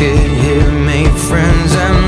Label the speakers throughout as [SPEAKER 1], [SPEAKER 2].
[SPEAKER 1] it here, made friends and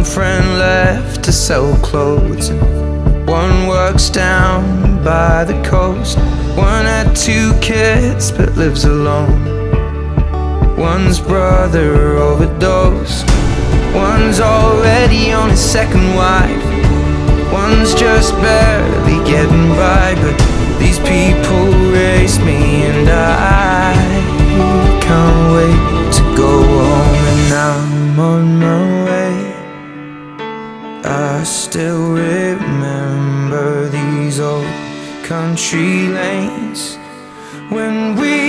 [SPEAKER 1] One friend left to sell clothes, one works down by the coast. One had two kids but lives alone. One's brother overdosed. One's already on his second wife. One's just barely getting by, but I still remember these old country lanes when we